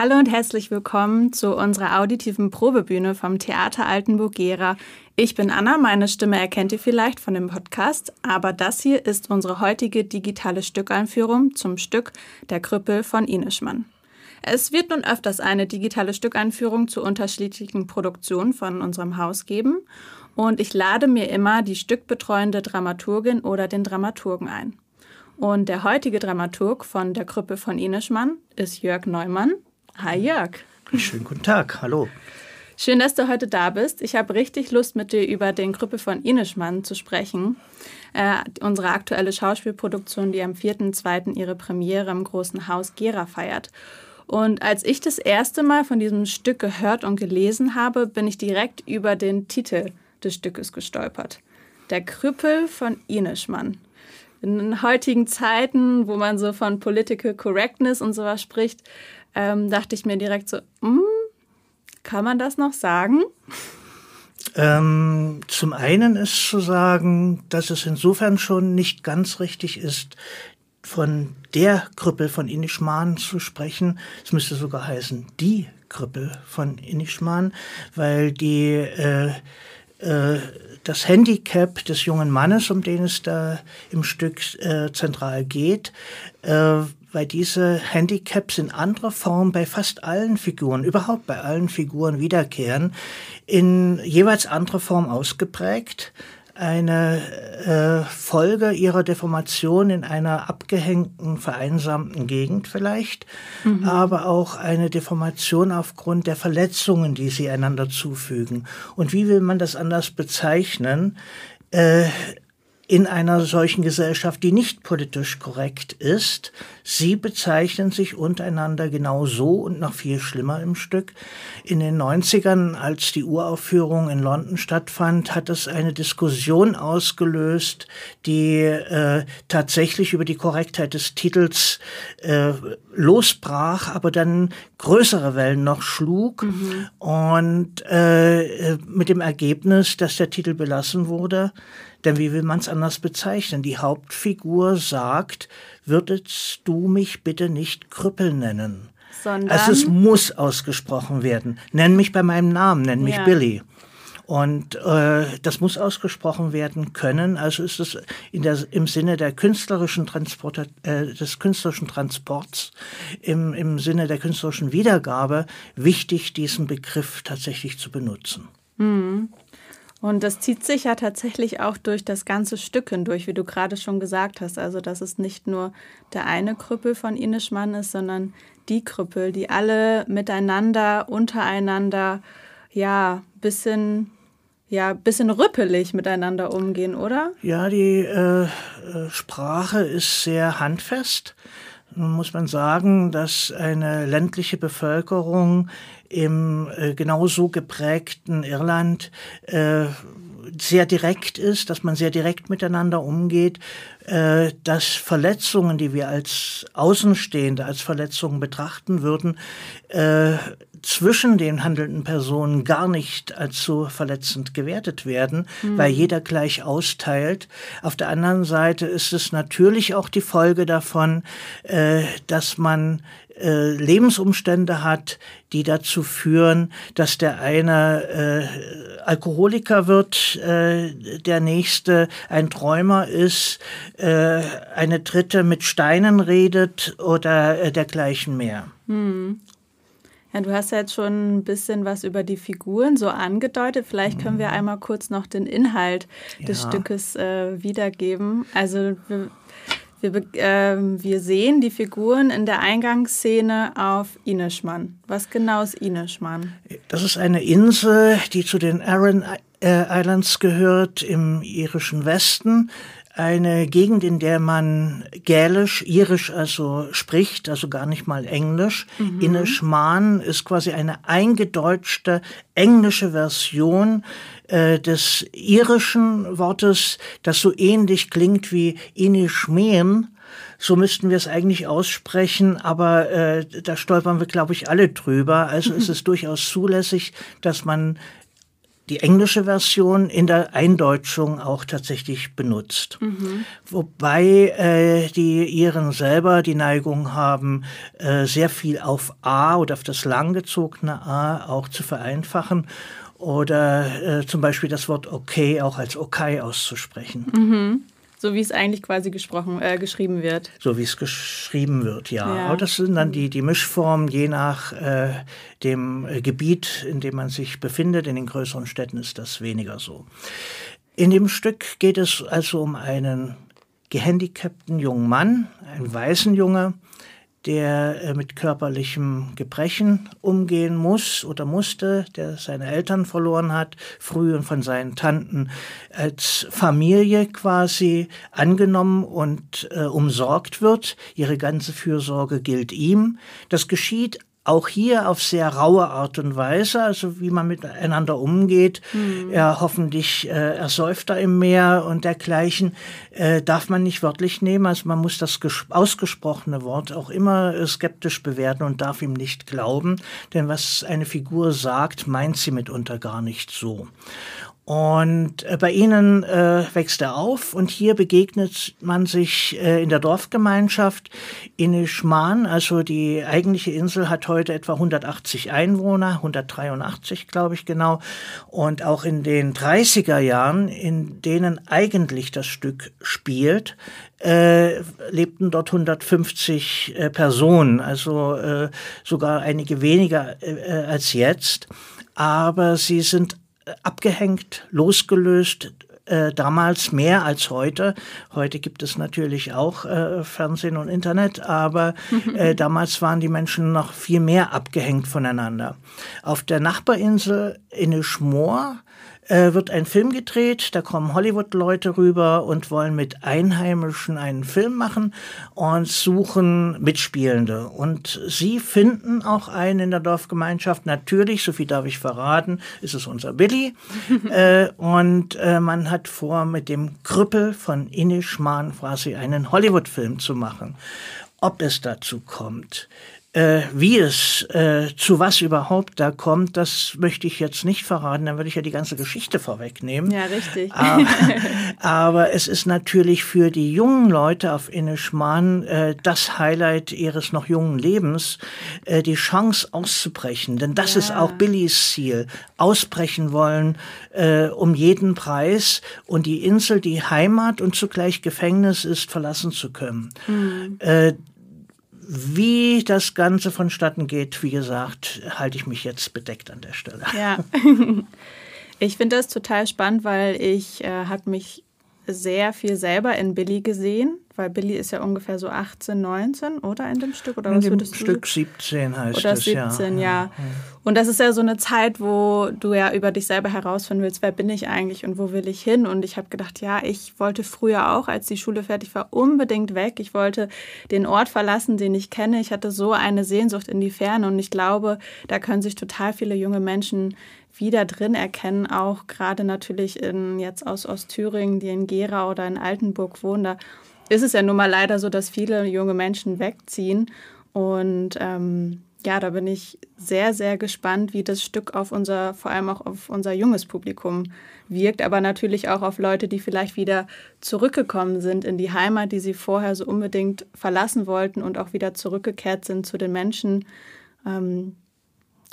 Hallo und herzlich willkommen zu unserer auditiven Probebühne vom Theater Altenburg-Gera. Ich bin Anna, meine Stimme erkennt ihr vielleicht von dem Podcast, aber das hier ist unsere heutige digitale Stückeinführung zum Stück Der Krüppel von Inischmann. Es wird nun öfters eine digitale Stückeinführung zu unterschiedlichen Produktionen von unserem Haus geben und ich lade mir immer die stückbetreuende Dramaturgin oder den Dramaturgen ein. Und der heutige Dramaturg von Der Krüppel von Inischmann ist Jörg Neumann. Hi Jörg. Schönen guten Tag, hallo. Schön, dass du heute da bist. Ich habe richtig Lust, mit dir über den Krüppel von Inischmann zu sprechen. Äh, unsere aktuelle Schauspielproduktion, die am 4.2. ihre Premiere im Großen Haus Gera feiert. Und als ich das erste Mal von diesem Stück gehört und gelesen habe, bin ich direkt über den Titel des Stückes gestolpert. Der Krüppel von Inischmann. In heutigen Zeiten, wo man so von Political Correctness und sowas spricht, ähm, dachte ich mir direkt so, hm, kann man das noch sagen? Ähm, zum einen ist zu sagen, dass es insofern schon nicht ganz richtig ist, von der Krüppel von Inischman zu sprechen. Es müsste sogar heißen, die Krüppel von Inischman, weil die äh, äh, das Handicap des jungen Mannes, um den es da im Stück äh, zentral geht, äh, weil diese Handicaps in anderer Form bei fast allen Figuren, überhaupt bei allen Figuren wiederkehren, in jeweils anderer Form ausgeprägt. Eine äh, Folge ihrer Deformation in einer abgehängten, vereinsamten Gegend vielleicht, mhm. aber auch eine Deformation aufgrund der Verletzungen, die sie einander zufügen. Und wie will man das anders bezeichnen? Äh, in einer solchen Gesellschaft, die nicht politisch korrekt ist. Sie bezeichnen sich untereinander genau so und noch viel schlimmer im Stück. In den 90ern, als die Uraufführung in London stattfand, hat es eine Diskussion ausgelöst, die äh, tatsächlich über die Korrektheit des Titels äh, losbrach, aber dann größere Wellen noch schlug mhm. und äh, mit dem Ergebnis, dass der Titel belassen wurde. Denn wie will man es anders bezeichnen? Die Hauptfigur sagt, würdest du mich bitte nicht Krüppel nennen? Sondern also es muss ausgesprochen werden. Nenn mich bei meinem Namen, nenn mich ja. Billy. Und äh, das muss ausgesprochen werden können. Also ist es in der, im Sinne der künstlerischen Transporter, äh, des künstlerischen Transports, im, im Sinne der künstlerischen Wiedergabe wichtig, diesen Begriff tatsächlich zu benutzen. Mhm. Und das zieht sich ja tatsächlich auch durch das ganze Stück hindurch, wie du gerade schon gesagt hast. Also, dass es nicht nur der eine Krüppel von Inischmann ist, sondern die Krüppel, die alle miteinander, untereinander, ja, bisschen, ja, bisschen rüppelig miteinander umgehen, oder? Ja, die äh, äh Sprache ist sehr handfest. Nun muss man sagen, dass eine ländliche Bevölkerung im äh, genauso geprägten Irland äh, sehr direkt ist, dass man sehr direkt miteinander umgeht, äh, dass Verletzungen, die wir als Außenstehende als Verletzungen betrachten würden, äh, zwischen den handelnden Personen gar nicht als so verletzend gewertet werden, mhm. weil jeder gleich austeilt. Auf der anderen Seite ist es natürlich auch die Folge davon, äh, dass man äh, Lebensumstände hat, die dazu führen, dass der eine äh, Alkoholiker wird, äh, der nächste ein Träumer ist, äh, eine dritte mit Steinen redet oder äh, dergleichen mehr. Hm. Ja, du hast ja jetzt schon ein bisschen was über die Figuren so angedeutet. Vielleicht können wir mhm. einmal kurz noch den Inhalt des ja. Stückes äh, wiedergeben. Also wir, wir, äh, wir, sehen die Figuren in der Eingangsszene auf Ineschmann. Was genau ist Ineschmann? Das ist eine Insel, die zu den Aran äh, Islands gehört im irischen Westen eine Gegend, in der man Gälisch, Irisch also spricht, also gar nicht mal Englisch. Mhm. Inishman ist quasi eine eingedeutschte englische Version äh, des irischen Wortes, das so ähnlich klingt wie Inishmeen. So müssten wir es eigentlich aussprechen, aber äh, da stolpern wir, glaube ich, alle drüber. Also mhm. es ist durchaus zulässig, dass man die englische Version in der Eindeutschung auch tatsächlich benutzt. Mhm. Wobei äh, die Iren selber die Neigung haben, äh, sehr viel auf A oder auf das langgezogene A auch zu vereinfachen oder äh, zum Beispiel das Wort okay auch als okay auszusprechen. Mhm. So wie es eigentlich quasi gesprochen, äh, geschrieben wird. So wie es geschrieben wird, ja. ja. Aber das sind dann die, die Mischformen, je nach äh, dem äh, Gebiet, in dem man sich befindet. In den größeren Städten ist das weniger so. In dem Stück geht es also um einen gehandicapten jungen Mann, einen weißen Junge, der äh, mit körperlichem Gebrechen umgehen muss oder musste, der seine Eltern verloren hat, früh und von seinen Tanten als Familie quasi angenommen und äh, umsorgt wird. Ihre ganze Fürsorge gilt ihm. Das geschieht auch hier auf sehr raue Art und Weise, also wie man miteinander umgeht. Mhm. Er hoffentlich äh, ersäuft er im Meer und dergleichen, äh, darf man nicht wörtlich nehmen. Also man muss das ausgesprochene Wort auch immer äh, skeptisch bewerten und darf ihm nicht glauben, denn was eine Figur sagt, meint sie mitunter gar nicht so. Und äh, bei ihnen äh, wächst er auf und hier begegnet man sich äh, in der Dorfgemeinschaft in Ischman. Also die eigentliche Insel hat heute etwa 180 Einwohner, 183 glaube ich genau. Und auch in den 30er Jahren, in denen eigentlich das Stück spielt, äh, lebten dort 150 äh, Personen, also äh, sogar einige weniger als jetzt. Aber sie sind abgehängt, losgelöst, äh, damals mehr als heute. Heute gibt es natürlich auch äh, Fernsehen und Internet, aber äh, damals waren die Menschen noch viel mehr abgehängt voneinander. Auf der Nachbarinsel in Ischmor äh, wird ein Film gedreht. Da kommen Hollywood-Leute rüber und wollen mit Einheimischen einen Film machen und suchen Mitspielende. Und sie finden auch einen in der Dorfgemeinschaft. Natürlich, so viel darf ich verraten, ist es unser Billy. äh, und äh, man hat vor, mit dem Krüppel von Inishman quasi einen Hollywood-Film zu machen. Ob es dazu kommt, äh, wie es äh, zu was überhaupt da kommt, das möchte ich jetzt nicht verraten, dann würde ich ja die ganze Geschichte vorwegnehmen. Ja, richtig. Aber, aber es ist natürlich für die jungen Leute auf Innischmann äh, das Highlight ihres noch jungen Lebens, äh, die Chance auszubrechen. Denn das ja. ist auch Billys Ziel. Ausbrechen wollen äh, um jeden Preis und die Insel, die Heimat und zugleich Gefängnis ist, verlassen zu können. Mhm. Wie das Ganze vonstatten geht, wie gesagt, halte ich mich jetzt bedeckt an der Stelle. Ja, ich finde das total spannend, weil ich äh, habe mich sehr viel selber in Billy gesehen weil Billy ist ja ungefähr so 18, 19, oder in dem Stück? Oder in was dem Stück du? 17 heißt oder es, 17, ja. ja. Und das ist ja so eine Zeit, wo du ja über dich selber herausfinden willst, wer bin ich eigentlich und wo will ich hin? Und ich habe gedacht, ja, ich wollte früher auch, als die Schule fertig war, unbedingt weg. Ich wollte den Ort verlassen, den ich kenne. Ich hatte so eine Sehnsucht in die Ferne und ich glaube, da können sich total viele junge Menschen wieder drin erkennen, auch gerade natürlich in, jetzt aus Ostthüringen, die in Gera oder in Altenburg wohnen. Da ist es ja nun mal leider so, dass viele junge Menschen wegziehen. Und ähm, ja, da bin ich sehr, sehr gespannt, wie das Stück auf unser, vor allem auch auf unser junges Publikum wirkt, aber natürlich auch auf Leute, die vielleicht wieder zurückgekommen sind in die Heimat, die sie vorher so unbedingt verlassen wollten und auch wieder zurückgekehrt sind zu den Menschen, ähm,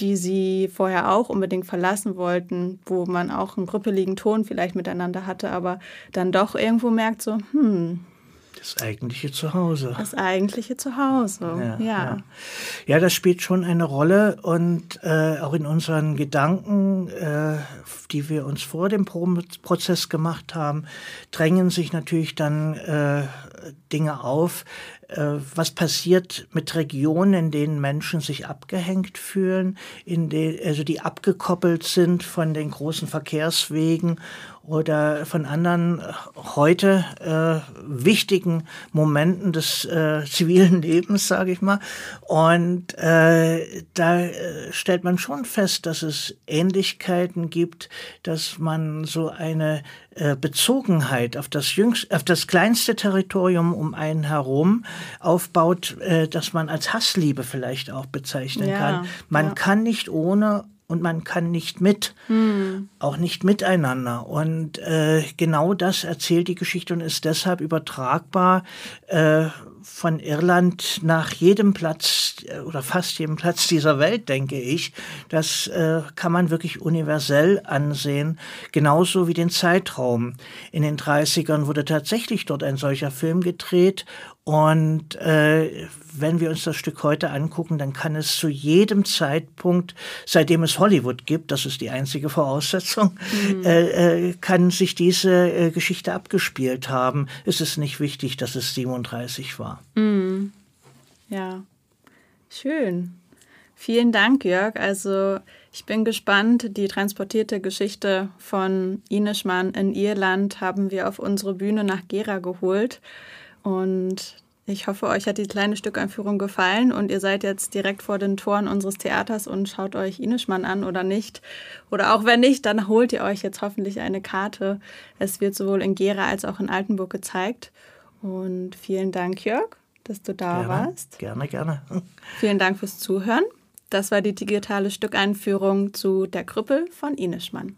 die sie vorher auch unbedingt verlassen wollten, wo man auch einen gruppeligen Ton vielleicht miteinander hatte, aber dann doch irgendwo merkt so, hm, das eigentliche Zuhause. Das eigentliche Zuhause, ja. Ja, ja. ja das spielt schon eine Rolle und äh, auch in unseren Gedanken, äh, die wir uns vor dem Prozess gemacht haben, drängen sich natürlich dann äh, Dinge auf, äh, was passiert mit Regionen, in denen Menschen sich abgehängt fühlen, in den, also die abgekoppelt sind von den großen Verkehrswegen oder von anderen äh, heute äh, wichtigen Momenten des äh, zivilen Lebens, sage ich mal. Und äh, da äh, stellt man schon fest, dass es Ähnlichkeiten gibt, dass man so eine äh, Bezogenheit auf das jüngst, auf das kleinste Territorium um einen herum aufbaut, äh, dass man als Hassliebe vielleicht auch bezeichnen ja, kann. Man ja. kann nicht ohne und man kann nicht mit, hm. auch nicht miteinander. Und äh, genau das erzählt die Geschichte und ist deshalb übertragbar äh, von Irland nach jedem Platz äh, oder fast jedem Platz dieser Welt, denke ich. Das äh, kann man wirklich universell ansehen, genauso wie den Zeitraum. In den 30ern wurde tatsächlich dort ein solcher Film gedreht und äh, wenn wir uns das Stück heute angucken, dann kann es zu jedem Zeitpunkt, seitdem es Hollywood gibt, das ist die einzige Voraussetzung, mhm. äh, äh, kann sich diese äh, Geschichte abgespielt haben. Es ist nicht wichtig, dass es 37 war. Mhm. Ja, schön. Vielen Dank, Jörg. Also ich bin gespannt. Die transportierte Geschichte von Inishman in Irland haben wir auf unsere Bühne nach Gera geholt. Und ich hoffe, euch hat die kleine Stückeinführung gefallen und ihr seid jetzt direkt vor den Toren unseres Theaters und schaut euch Inischmann an oder nicht. Oder auch wenn nicht, dann holt ihr euch jetzt hoffentlich eine Karte. Es wird sowohl in Gera als auch in Altenburg gezeigt. Und vielen Dank, Jörg, dass du da gerne, warst. Gerne, gerne. Vielen Dank fürs Zuhören. Das war die digitale Stückeinführung zu Der Krüppel von Inischmann.